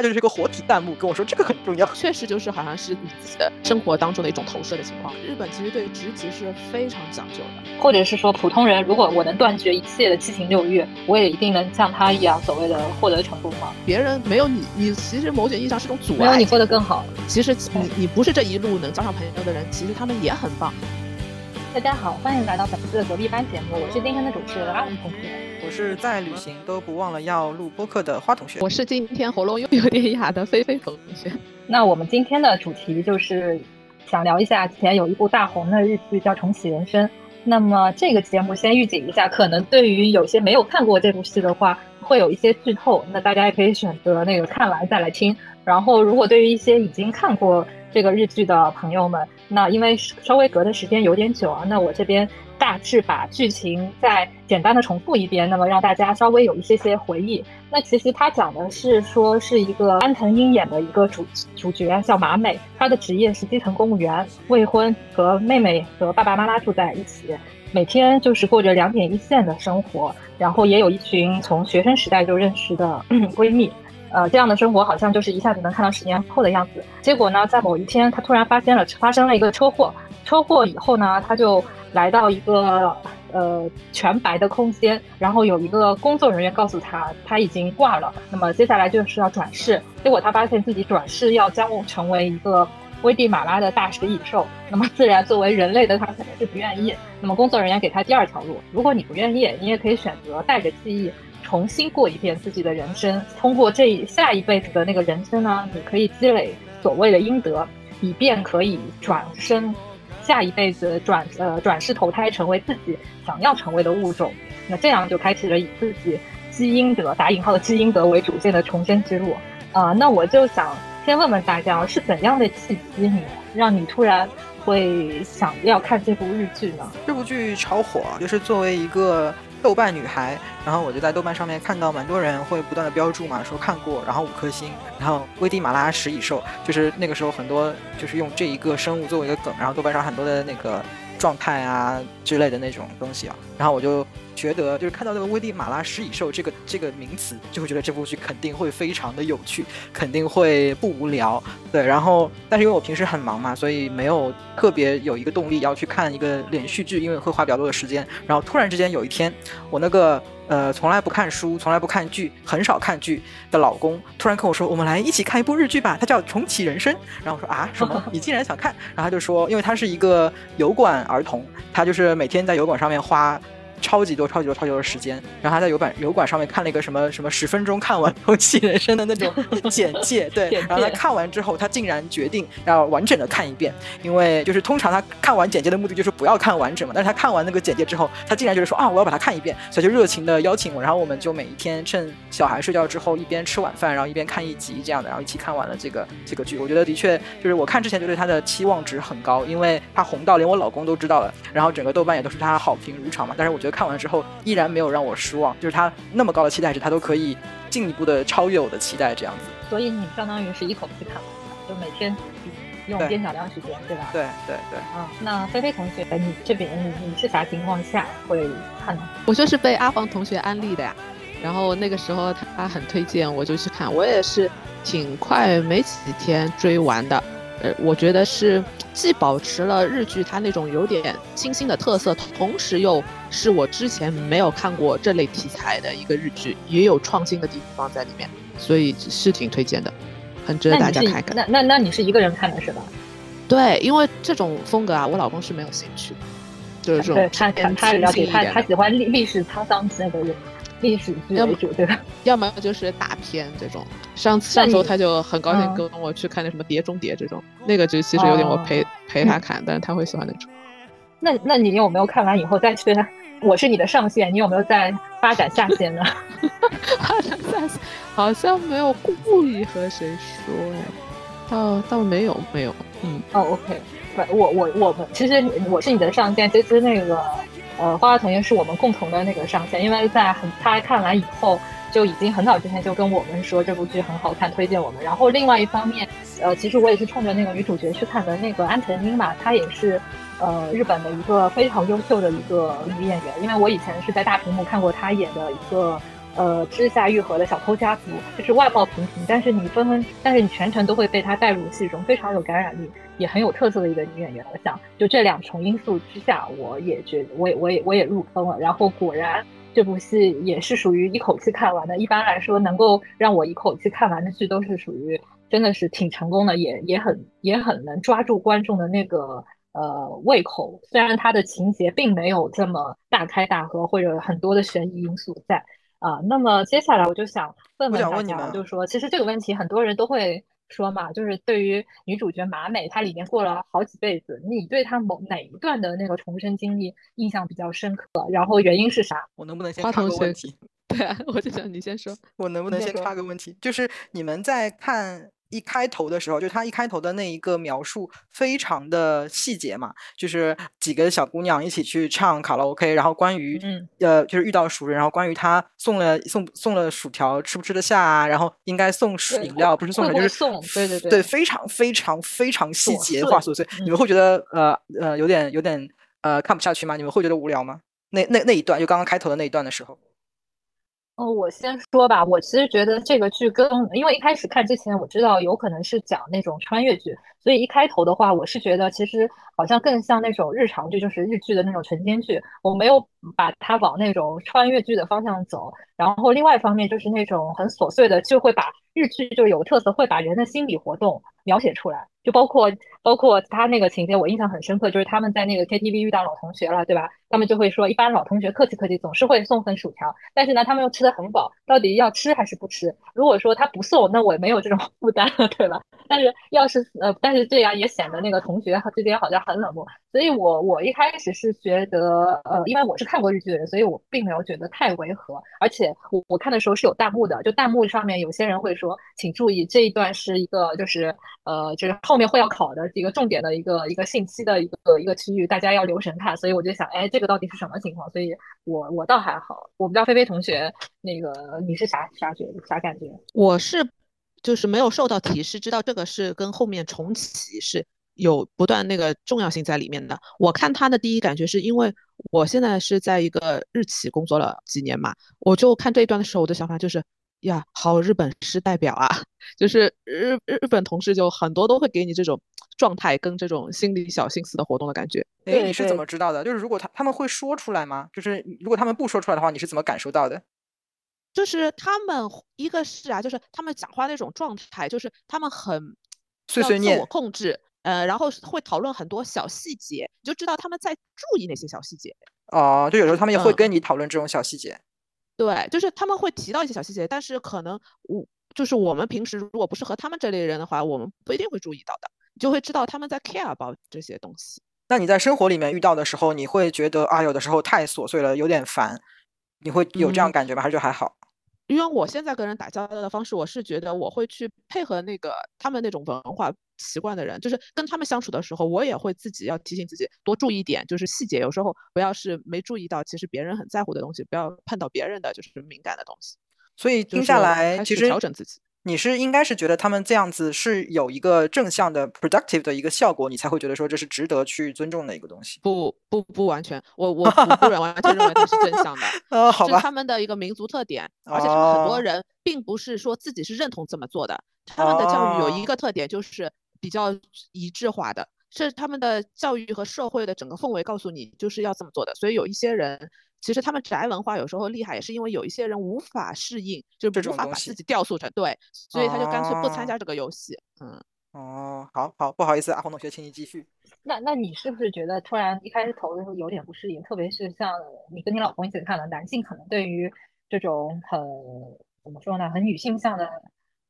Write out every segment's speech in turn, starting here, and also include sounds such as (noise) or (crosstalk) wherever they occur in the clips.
他就是一个活体弹幕跟我说这个很重要。确实就是好像是你自己的生活当中的一种投射的情况。日本其实对职级是非常讲究的，或者是说普通人，如果我能断绝一切的七情六欲，我也一定能像他一样所谓的获得成功吗？别人没有你，你其实某种意义上是种阻碍。没有你过得更好。其实你你不是这一路能交上朋友的人，其实他们也很棒。大家好，欢迎来到本次的隔壁班节目，我是今天的主持人阿文同学，我是在旅行都不忘了要录播客的花同学，我是今天喉咙又有点哑的菲菲同学。那我们今天的主题就是想聊一下前有一部大红的日剧叫《重启人生》。那么这个节目先预警一下，可能对于有些没有看过这部戏的话，会有一些剧透，那大家也可以选择那个看完再来听。然后如果对于一些已经看过，这个日剧的朋友们，那因为稍微隔的时间有点久啊，那我这边大致把剧情再简单的重复一遍，那么让大家稍微有一些些回忆。那其实他讲的是说是一个安藤英演的一个主主角叫马美，她的职业是基层公务员，未婚，和妹妹和爸爸妈妈住在一起，每天就是过着两点一线的生活，然后也有一群从学生时代就认识的 (clears throat) 闺蜜。呃，这样的生活好像就是一下子能看到十年后的样子。结果呢，在某一天，他突然发现了发生了一个车祸。车祸以后呢，他就来到一个呃全白的空间，然后有一个工作人员告诉他他已经挂了。那么接下来就是要转世。结果他发现自己转世要将成为一个危地马拉的大食蚁兽。那么自然作为人类的他肯定是不愿意。那么工作人员给他第二条路，如果你不愿意，你也可以选择带着记忆。重新过一遍自己的人生，通过这下一辈子的那个人生呢，你可以积累所谓的阴德，以便可以转生，下一辈子转呃转世投胎成为自己想要成为的物种。那这样就开启了以自己积阴德打引号的积阴德为主线的重生之路啊。那我就想先问问大家，是怎样的契机你让你突然会想要看这部日剧呢？这部剧超火，就是作为一个。豆瓣女孩，然后我就在豆瓣上面看到蛮多人会不断的标注嘛，说看过，然后五颗星，然后危地马拉食蚁兽，就是那个时候很多就是用这一个生物作为一个梗，然后豆瓣上很多的那个状态啊之类的那种东西啊，然后我就。觉得就是看到那个危地马拉食蚁兽这个这个名词，就会觉得这部剧肯定会非常的有趣，肯定会不无聊。对，然后但是因为我平时很忙嘛，所以没有特别有一个动力要去看一个连续剧，因为会花比较多的时间。然后突然之间有一天，我那个呃从来不看书、从来不看剧、很少看剧的老公突然跟我说：“我们来一起看一部日剧吧，它叫《重启人生》。”然后我说：“啊，什么？(laughs) 你竟然想看？”然后他就说：“因为他是一个油管儿童，他就是每天在油管上面花。”超级多、超级多、超级多的时间，然后他在油管油管上面看了一个什么什么十分钟看完《重启人生》的那种简介，对，(laughs) 然后他看完之后，他竟然决定要完整的看一遍，因为就是通常他看完简介的目的就是不要看完整嘛，但是他看完那个简介之后，他竟然觉得说啊，我要把它看一遍，所以就热情的邀请我，然后我们就每一天趁小孩睡觉之后，一边吃晚饭，然后一边看一集这样的，然后一起看完了这个这个剧。我觉得的确就是我看之前就对他的期望值很高，因为他红到连我老公都知道了，然后整个豆瓣也都是他好评如潮嘛，但是我觉得看完之后。依然没有让我失望，就是他那么高的期待值，他都可以进一步的超越我的期待，这样子。所以你相当于是一口气看完，就每天用边角料时间，对吧？对对对。嗯，那菲菲同学，你这边你你是啥情况下会看呢？我就是被阿黄同学安利的呀，然后那个时候他很推荐，我就去看，我也是挺快，没几天追完的。呃，我觉得是既保持了日剧它那种有点清新的特色，同时又是我之前没有看过这类题材的一个日剧，也有创新的地方在里面，所以是挺推荐的，很值得大家看看。那那那你是一个人看的是吧？对，因为这种风格啊，我老公是没有兴趣的，就是这种他他了解他他喜欢历历史沧桑那个人。历史剧为主，对吧？要么就是大片这种。上上周他就很高兴跟我去看那什么《碟中谍》这种，那个就其实有点我陪陪他看，但是他会喜欢那种。(laughs) 那那你有没有看完以后再去？我是你的上线，你有没有在发展下线呢？(laughs) 发展下线好像没有故意和谁说呀，倒倒没有没有，嗯哦，OK，不，我我我们其实我是你的上线，其实那个。呃，花花同学是我们共同的那个上线，因为在很他看完以后，就已经很早之前就跟我们说这部剧很好看，推荐我们。然后另外一方面，呃，其实我也是冲着那个女主角去看的。那个安藤英嘛，她也是呃日本的一个非常优秀的一个女演员，因为我以前是在大屏幕看过她演的一个呃之下愈合的小偷家族，就是外貌平平，但是你分分，但是你全程都会被他带入戏中，非常有感染力，也很有特色的一个女演员。我想，就这两重因素之下，我也觉得，我也我也我也入坑了。然后果然。这部戏也是属于一口气看完的。一般来说，能够让我一口气看完的剧，都是属于真的是挺成功的，也也很也很能抓住观众的那个呃胃口。虽然它的情节并没有这么大开大合，或者很多的悬疑因素在啊。那么接下来我就想问问大家，就是说，其实这个问题很多人都会。说嘛，就是对于女主角马美，她里面过了好几辈子，你对她某哪一段的那个重生经历印象比较深刻？然后原因是啥？我能不能先插个问题？(laughs) 对啊，我就想你先说。(laughs) 我能不能先插个问题？就是你们在看。一开头的时候，就他一开头的那一个描述非常的细节嘛，就是几个小姑娘一起去唱卡拉 OK，然后关于呃就是遇到熟人，然后关于他送了送送了薯条吃不吃得下啊，然后应该送饮料不是送就是送，对对对，对非常非常非常细节化琐碎，你们会觉得呃呃有点有点呃看不下去吗？你们会觉得无聊吗？那那那一段就刚刚开头的那一段的时候。哦，我先说吧。我其实觉得这个剧跟，因为一开始看之前我知道有可能是讲那种穿越剧，所以一开头的话，我是觉得其实好像更像那种日常剧，就是日剧的那种晨间剧。我没有把它往那种穿越剧的方向走。然后另外一方面就是那种很琐碎的，就会把日剧就有特色，会把人的心理活动描写出来。就包括包括他那个情节，我印象很深刻，就是他们在那个 KTV 遇到老同学了，对吧？他们就会说，一般老同学客气客气，总是会送份薯条，但是呢，他们又吃的很饱，到底要吃还是不吃？如果说他不送，那我没有这种 (laughs) 负担了，对吧？但是要是呃，但但是这样也显得那个同学之间好像很冷漠，所以我我一开始是觉得，呃，因为我是看过日剧的人，所以我并没有觉得太违和，而且我我看的时候是有弹幕的，就弹幕上面有些人会说，请注意这一段是一个就是呃就是后面会要考的一个重点的一个一个信息的一个一个区域，大家要留神看，所以我就想，哎，这个到底是什么情况？所以我我倒还好，我不知道菲菲同学那个你是啥啥觉啥感觉？我是。就是没有受到提示，知道这个是跟后面重启是有不断那个重要性在里面的。我看他的第一感觉是因为我现在是在一个日企工作了几年嘛，我就看这一段的时候，我的想法就是呀，好日本是代表啊，(laughs) 就是日日日本同事就很多都会给你这种状态跟这种心理小心思的活动的感觉。哎，你是怎么知道的？就是如果他他们会说出来吗？就是如果他们不说出来的话，你是怎么感受到的？就是他们一个是啊，就是他们讲话那种状态，就是他们很碎碎念、自我控制，呃，然后会讨论很多小细节，你就知道他们在注意那些小细节。哦，就有时候他们也会跟你讨论这种小细节。对，就是他们会提到一些小细节，但是可能我就是我们平时如果不是和他们这类人的话，我们不一定会注意到的，你就会知道他们在 care about 这些东西。那你在生活里面遇到的时候，你会觉得啊，有的时候太琐碎了，有点烦，你会有这样感觉吗？还是就还好？因为我现在跟人打交道的方式，我是觉得我会去配合那个他们那种文化习惯的人，就是跟他们相处的时候，我也会自己要提醒自己多注意点，就是细节，有时候不要是没注意到，其实别人很在乎的东西，不要碰到别人的就是敏感的东西。所以听下来，其实调整自己。你是应该是觉得他们这样子是有一个正向的 productive 的一个效果，你才会觉得说这是值得去尊重的一个东西。不不不完全，我我我不 (laughs) 完全认为它是正向的，(laughs) 是他们的一个民族特点，而且他们很多人并不是说自己是认同这么做的。他们的教育有一个特点就是比较一致化的，是他们的教育和社会的整个氛围告诉你就是要这么做的。所以有一些人。其实他们宅文化有时候厉害，也是因为有一些人无法适应，就是无法把自己雕塑成对，所以他就干脆不参加这个游戏。嗯，哦，好好，不好意思，阿红同学，请你继续。那那你是不是觉得突然一开始投的时候有点不适应？特别是像你跟你老公一起看了，男性可能对于这种很怎么说呢，很女性向的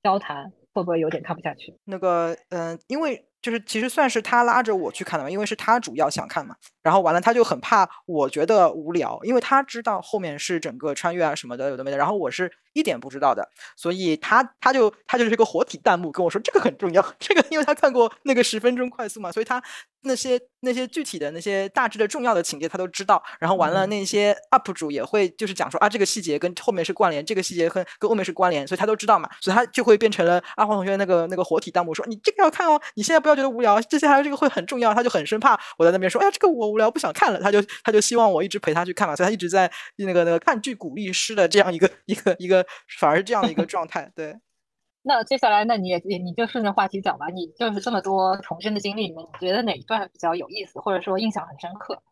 交谈，会不会有点看不下去？那个，嗯，因为。就是其实算是他拉着我去看的嘛，因为是他主要想看嘛。然后完了，他就很怕我觉得无聊，因为他知道后面是整个穿越啊什么的有的没的。然后我是一点不知道的，所以他他就他就是一个活体弹幕跟我说这个很重要，这个因为他看过那个十分钟快速嘛，所以他那些那些具体的那些大致的重要的情节他都知道。然后完了，那些 UP 主也会就是讲说啊这个细节跟后面是关联，这个细节跟跟后面是关联，所以他都知道嘛，所以他就会变成了阿黄同学那个那个活体弹幕说：“你这个要看哦，你现在不要觉得无聊，接下来这个会很重要。”他就很生怕我在那边说：“哎呀，这个我无聊不想看了。”他就他就希望我一直陪他去看嘛，所以他一直在那个那个看剧鼓励师的这样一个一个一个，反而是这样的一个状态。对。(laughs) 那接下来，那你也你就顺着话题讲吧。你就是这么多重生的经历里面，你觉得哪一段比较有意思，或者说印象很深刻？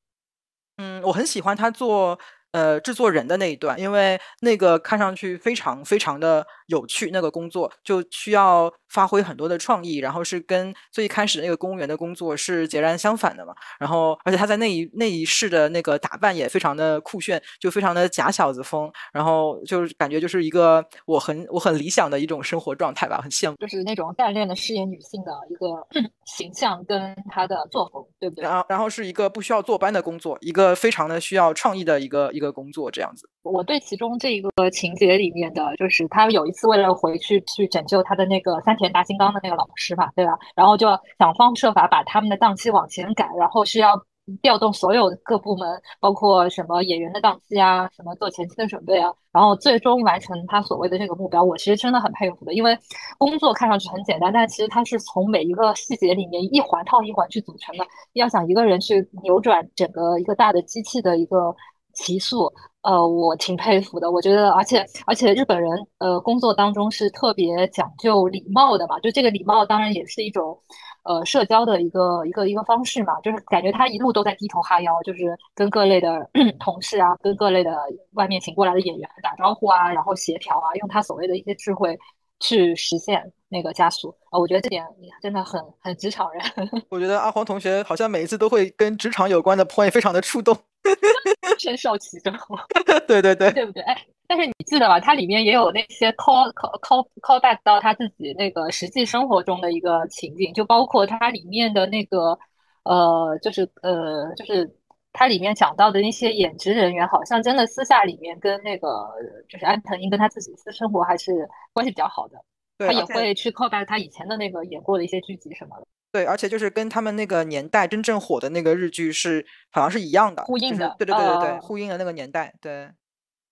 嗯，我很喜欢他做。呃，制作人的那一段，因为那个看上去非常非常的有趣，那个工作就需要发挥很多的创意，然后是跟最一开始那个公务员的工作是截然相反的嘛。然后，而且他在那一那一世的那个打扮也非常的酷炫，就非常的假小子风，然后就是感觉就是一个我很我很理想的一种生活状态吧，很羡慕。就是那种干练的事业女性的一个 (clears throat) 形象跟她的作风，对不对？然后，然后是一个不需要坐班的工作，一个非常的需要创意的一个。一个工作这样子，我对其中这一个情节里面的，就是他有一次为了回去去拯救他的那个三田大金刚的那个老师嘛，对吧？然后就想方设法把他们的档期往前赶，然后需要调动所有各部门，包括什么演员的档期啊，什么做前期的准备啊，然后最终完成他所谓的这个目标。我其实真的很佩服的，因为工作看上去很简单，但其实它是从每一个细节里面一环套一环去组成的。要想一个人去扭转整个一个大的机器的一个。提速，呃，我挺佩服的。我觉得，而且而且日本人，呃，工作当中是特别讲究礼貌的嘛。就这个礼貌，当然也是一种，呃，社交的一个一个一个方式嘛。就是感觉他一路都在低头哈腰，就是跟各类的 (clears throat) 同事啊，跟各类的外面请过来的演员打招呼啊，然后协调啊，用他所谓的一些智慧去实现那个加速。啊，我觉得这点真的很很职场人。(laughs) 我觉得阿黄同学好像每一次都会跟职场有关的 point 非常的触动。(laughs) 深受其中，(laughs) 对对对，对不对？哎，但是你记得吧？它里面也有那些 call call call call back 到他自己那个实际生活中的一个情景，就包括它里面的那个呃，就是呃，就是它里面讲到的那些演职人员，好像真的私下里面跟那个就是安藤英跟他自己私生活还是关系比较好的。他也会去 call back 他以前的那个演过的一些剧集什么的。对，而且就是跟他们那个年代真正火的那个日剧是好像是一样的，呼应的。对对对对对，呼应的那个年代，对，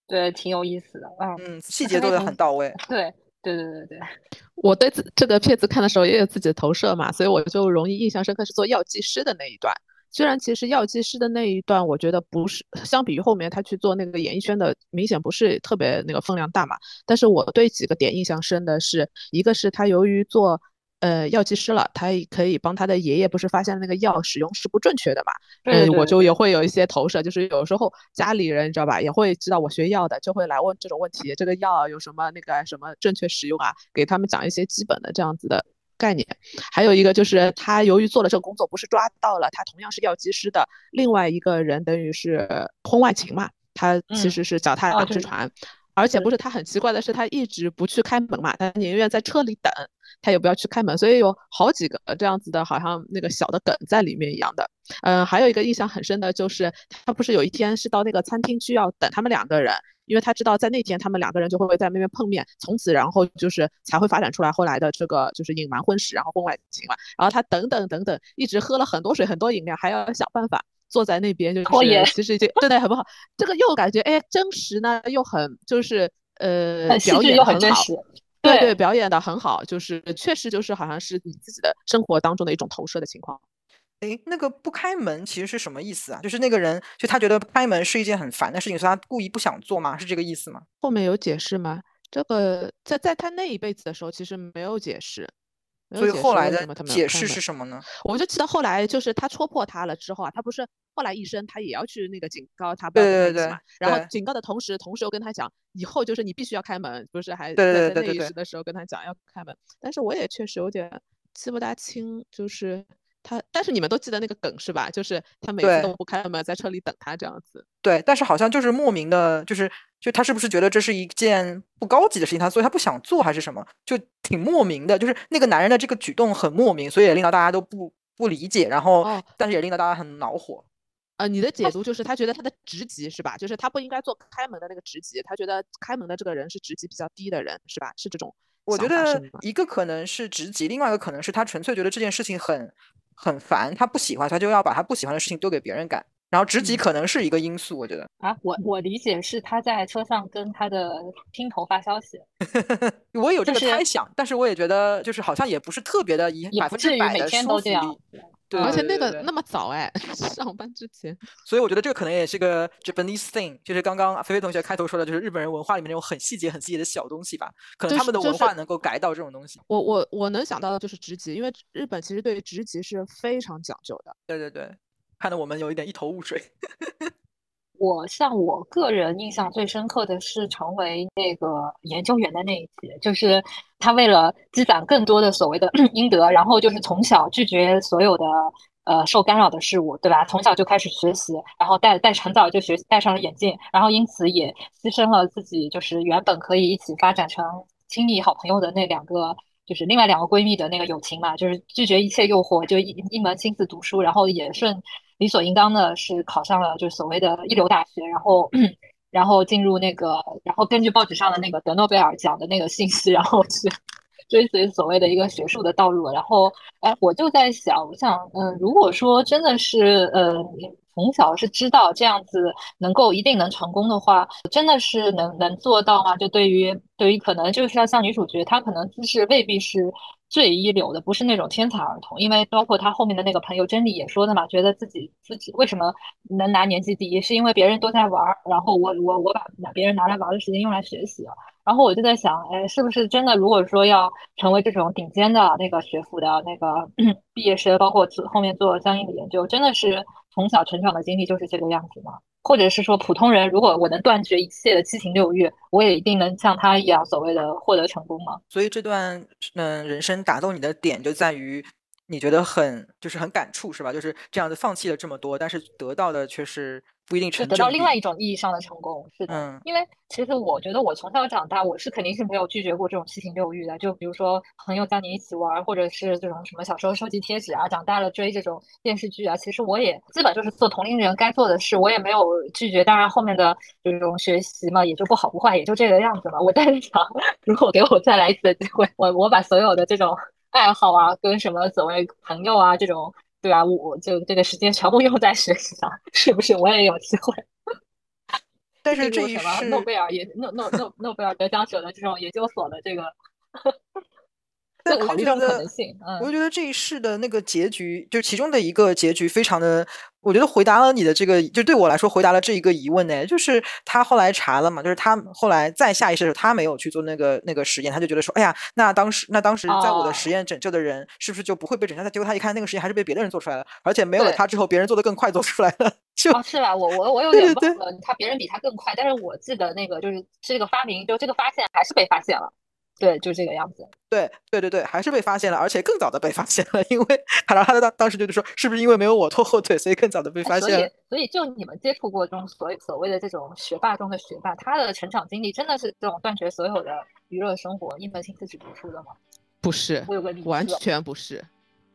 对，挺有意思的。嗯，细节做的很到位。对对对对对，(laughs) 我对这这个片子看的时候也有自己的投射嘛，所以我就容易印象深刻是做药剂师的那一段。虽然其实药剂师的那一段，我觉得不是相比于后面他去做那个演艺圈的，明显不是特别那个分量大嘛。但是我对几个点印象深的是，一个是他由于做。呃，药剂师了，他可以帮他的爷爷，不是发现那个药使用是不正确的嘛？嗯，我就也会有一些投射，就是有时候家里人你知道吧，也会知道我学药的，就会来问这种问题，这个药有什么那个什么正确使用啊？给他们讲一些基本的这样子的概念。还有一个就是他由于做了这个工作，不是抓到了他同样是药剂师的另外一个人，等于是婚外情嘛？他其实是脚踏两只船，而且不是他很奇怪的是，他一直不去开门嘛，他宁愿在车里等。他也不要去开门，所以有好几个这样子的，好像那个小的梗在里面一样的。嗯，还有一个印象很深的就是，他不是有一天是到那个餐厅去要等他们两个人，因为他知道在那天他们两个人就会在那边碰面，从此然后就是才会发展出来后来的这个就是隐瞒婚史，然后婚外情嘛。然后他等等等等，一直喝了很多水很多饮料，还要想办法坐在那边，就是其实已经对对很不好。这个又感觉哎真实呢，又很就是呃表演又很真实。对对，表演的很好，就是确实就是好像是你自己的生活当中的一种投射的情况。哎，那个不开门其实是什么意思啊？就是那个人就他觉得开门是一件很烦的事情，所以他故意不想做吗？是这个意思吗？后面有解释吗？这个在在他那一辈子的时候其实没有解释。所以后来的解释是什么呢？我就记得后来就是他戳破他了之后啊，他不是后来医生他也要去那个警告他不要开门嘛，然后警告的同时，同时又跟他讲以后就是你必须要开门，不是还在那一时的时候跟他讲要开门。但是我也确实有点记不大清，就是他，但是你们都记得那个梗是吧？就是他每次都不开门，在车里等他这样子。对，但是好像就是莫名的，就是。就他是不是觉得这是一件不高级的事情，他所以他不想做还是什么？就挺莫名的，就是那个男人的这个举动很莫名，所以也令到大家都不不理解，然后但是也令到大家很恼火。呃，你的解读就是他觉得他的职级是吧？就是他不应该做开门的那个职级，他觉得开门的这个人是职级比较低的人是吧？是这种？我觉得一个可能是职级，另外一个可能是他纯粹觉得这件事情很很烦，他不喜欢，他就要把他不喜欢的事情丢给别人干。然后职级可能是一个因素，我觉得啊，我我理解是他在车上跟他的听头发消息，(laughs) 我有这个就是猜想，但是我也觉得就是好像也不是特别的以也不至于百分之百每天的说服都这样力。。对而且那个那么早哎，(laughs) 上班之前，所以我觉得这个可能也是个 Japanese thing，就是刚刚菲菲同学开头说的，就是日本人文化里面那种很细节、很细节的小东西吧，可能他们的文化能够改到这种东西。我我我能想到的就是职级，因为日本其实对于职级是非常讲究的。对对对，看得我们有一点一头雾水。(laughs) 我像我个人印象最深刻的是成为那个研究员的那一节，就是他为了积攒更多的所谓的 (clears throat) 阴德，然后就是从小拒绝所有的呃受干扰的事物，对吧？从小就开始学习，然后戴戴很早就学戴上了眼镜，然后因此也牺牲了自己就是原本可以一起发展成亲密好朋友的那两个。就是另外两个闺蜜的那个友情嘛，就是拒绝一切诱惑，就一一门心思读书，然后也顺理所应当的是考上了就是所谓的一流大学，然后 (clears throat) 然后进入那个，然后根据报纸上的那个得诺贝尔奖的那个信息，然后去 (laughs) 追随所谓的一个学术的道路。然后，哎，我就在想，我想，嗯，如果说真的是，呃，从小是知道这样子能够一定能成功的话，真的是能能做到吗？就对于对于可能就是要像女主角，她可能姿势未必是最一流的，不是那种天才儿童，因为包括他后面的那个朋友真理也说的嘛，觉得自己自己为什么能拿年级第一，是因为别人都在玩儿，然后我我我把拿别人拿来玩的时间用来学习了。然后我就在想，哎，是不是真的？如果说要成为这种顶尖的那个学府的那个 (clears throat) 毕业生，包括后面做相应的研究，真的是从小成长的经历就是这个样子吗？或者是说，普通人如果我能断绝一切的七情六欲，我也一定能像他一样所谓的获得成功吗？所以这段嗯人生打动你的点就在于，你觉得很就是很感触是吧？就是这样子放弃了这么多，但是得到的却是不一定就成。得到另外一种意义上的成功，是的。嗯因为其实我觉得我从小长大，我是肯定是没有拒绝过这种七情六欲的。就比如说朋友叫你一起玩儿，或者是这种什么小时候收集贴纸啊，长大了追这种电视剧啊，其实我也基本就是做同龄人该做的事，我也没有拒绝。当然后面的这种学习嘛，也就不好不坏，也就这个样子嘛。我在 (laughs) 想，如果给我再来一次的机会，我我把所有的这种爱好啊，跟什么所谓朋友啊这种。对啊，我就这个时间全部用在学习上，是不是我也有机会？(laughs) 但是这什么诺贝尔研诺诺诺诺贝尔得奖者的这种研究所的这个，但考虑这种可能性。嗯，我就觉得这一世的那个结局，就其中的一个结局，非常的，我觉得回答了你的这个，就对我来说回答了这一个疑问呢。就是他后来查了嘛，就是他后来再下意识的时候，他没有去做那个那个实验，他就觉得说，哎呀，那当时那当时在我的哦实验拯救的人，是不是就不会被拯救？结果他一看那个实验还是被别的人做出来了，而且没有了他之后，别人做的更快做出来了，(laughs) 就哦，是吧？我我我有点忘了，他别人比他更快，但是我记得那个就是这个发明，就这个发现还是被发现了。对，就这个样子。对对对对，还是被发现了，而且更早的被发现了，因为他然后他当当时就是说，是不是因为没有我拖后腿，所以更早的被哎所以发现了？，所以就你们接触过这种所所谓的这种学霸中的学霸，他的成长经历真的是这种断绝所有的娱乐生活，一门心思去读书的吗？不是，我有个理完全不是，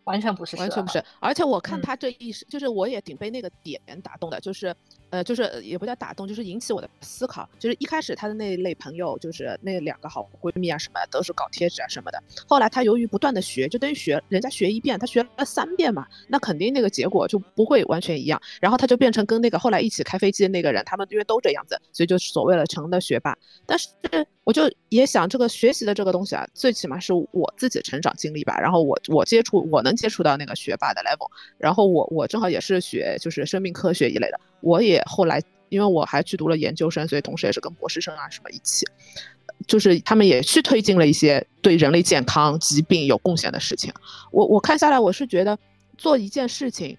完全不是，完全不是。而且我看嗯他这一时，就是我也挺被那个点打动的，就是，呃，就是也不叫打动，就是引起我的思考。就是一开始他的那一类朋友，就是那两个好闺蜜啊什么，都是搞贴纸啊什么的。后来他由于不断的学，就等于学人家学一遍，他学了三遍嘛，那肯定那个结果就不会完全一样。然后他就变成跟那个后来一起开飞机的那个人，他们因为都这样子，所以就所谓的成了学霸。但是我就也想，这个学习的这个东西啊，最起码是我自己成长经历吧。然后我我接触我能接触到那个学霸的 level，然后我我正好也是学就是生命科学一类的，我也后来因为我还去读了研究生，所以同时也是跟博士生啊什么一起，就是他们也去推进了一些对人类健康、疾病有贡献的事情。我我看下来，我是觉得做一件事情，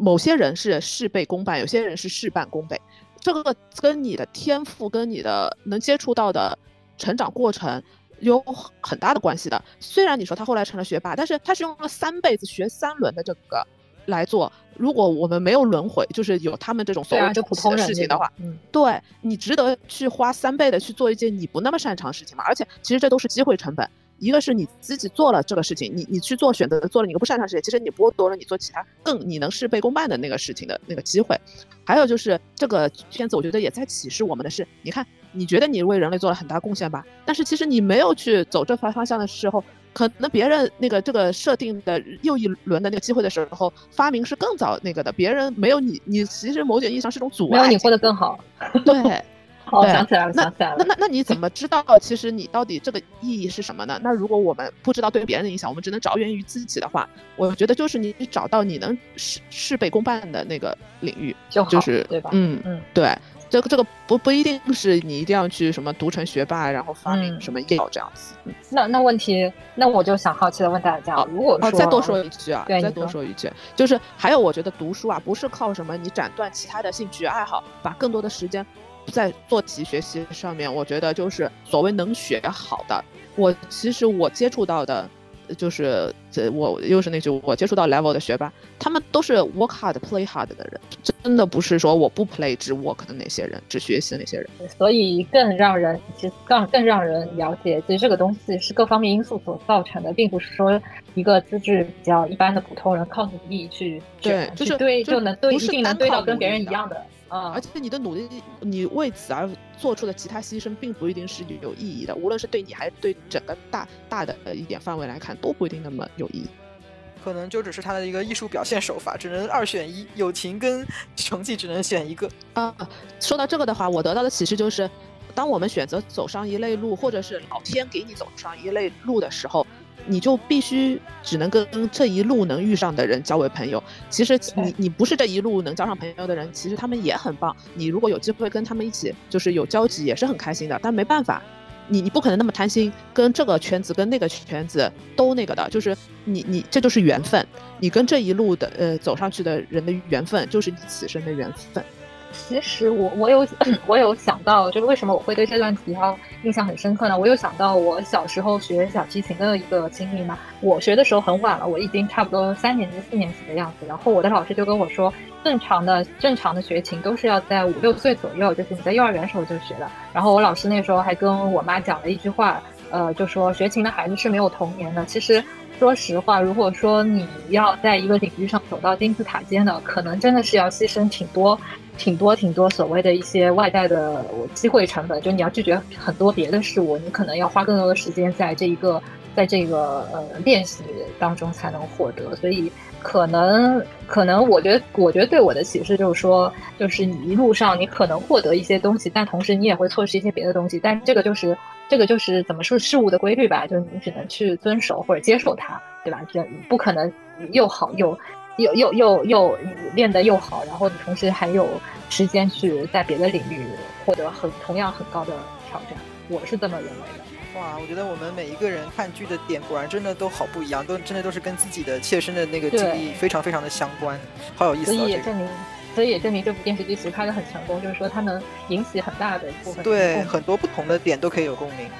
某些人是事倍功半，有些人是事半功倍。这个跟你的天赋、跟你的能接触到的成长过程有很大的关系的。虽然你说他后来成了学霸，但是他是用了三辈子学三轮的这个来做。如果我们没有轮回，就是有他们这种所对啊，就普通的事情的话，，嗯，对你值得去花三倍的去做一件你不那么擅长的事情吗？而且其实这都是机会成本。一个是你自己做了这个事情，你你去做选择做了你个不擅长的事情，其实你剥夺了你做其他更你能事倍功半的那个事情的那个机会。还有就是这个片子，我觉得也在启示我们的是，你看，你觉得你为人类做了很大贡献吧，但是其实你没有去走这方方向的时候，可能别人那个这个设定的又一轮的那个机会的时候，发明是更早那个的，别人没有你，你其实某种意义上是种阻碍。没有你过得更好。(laughs) 对。哦，想起来了，想起来了。那那那你怎么知道其实你到底这个意义是什么呢？那如果我们不知道对别人的影响，我们只能着眼于自己的话，我觉得就是你找到你能事事倍功半的那个领域就好，就是对吧？嗯嗯，对。这个这个不不一定是你一定要去什么读成学霸，然后发明什么药这样子。那那问题，那我就想好奇的问大家，如果说再多说一句啊，对，再多说一句，就是还有我觉得读书啊，不是靠什么你斩断其他的兴趣爱好，把更多的时间在做题学习上面。我觉得就是所谓能学好的，我其实我接触到的。就是这，我又是那句，我接触到 level 的学霸，他们都是 work hard play hard 的人，真的不是说我不 play 只 work 的那些人，只学习的那些人。所以更让人其实更更让人了解，其实这个东西是各方面因素所造成的，并不是说一个资质比较一般的普通人靠努力去对，就是对就能对一定能对到跟别人一样的。啊！而且你的努力，你为此而做出的其他牺牲，并不一定是有意义的。无论是对你，还是对整个大大的一点范围来看，都不一定那么有意义。可能就只是他的一个艺术表现手法，只能二选一，友情跟成绩只能选一个。啊，说到这个的话，我得到的启示就是，当我们选择走上一类路，或者是老天给你走上一类路的时候。你就必须只能跟这一路能遇上的人交为朋友。其实你你不是这一路能交上朋友的人，其实他们也很棒。你如果有机会跟他们一起，就是有交集，也是很开心的。但没办法，你你不可能那么贪心，跟这个圈子跟那个圈子都那个的。就是你你这就是缘分，你跟这一路的呃走上去的人的缘分，就是你此生的缘分。其实我我有 (clears throat) 我有想到，就是为什么我会对这段提要印象很深刻呢？我有想到我小时候学小提琴的一个经历嘛。我学的时候很晚了，我已经差不多三年级四年级的样子。然后我的老师就跟我说，正常的正常的学琴都是要在五六岁左右，就是你在幼儿园时候就学的。然后我老师那时候还跟我妈讲了一句话，呃，就说学琴的孩子是没有童年的。其实说实话，如果说你要在一个领域上走到金字塔尖的，可能真的是要牺牲挺多。挺多挺多所谓的一些外在的机会成本，就你要拒绝很多别的事物，你可能要花更多的时间在这一个在这个呃练习当中才能获得。所以可能可能我觉得我觉得对我的启示就是说，就是你一路上你可能获得一些东西，但同时你也会错失一些别的东西。但这个就是这个就是怎么说事物的规律吧，就是你只能去遵守或者接受它，对吧？这不可能又好又。又又又又练得又好，然后你同时还有时间去在别的领域获得很同样很高的挑战，我是这么认为的。哇，我觉得我们每一个人看剧的点果然真的都好不一样，都真的都是跟自己的切身的那个经历非常非常的相关，好有意思。所以也证明，所以也证明这部电视剧其实拍的很成功，就是说它能引起很大的一部分对很多不同的点都可以有共鸣。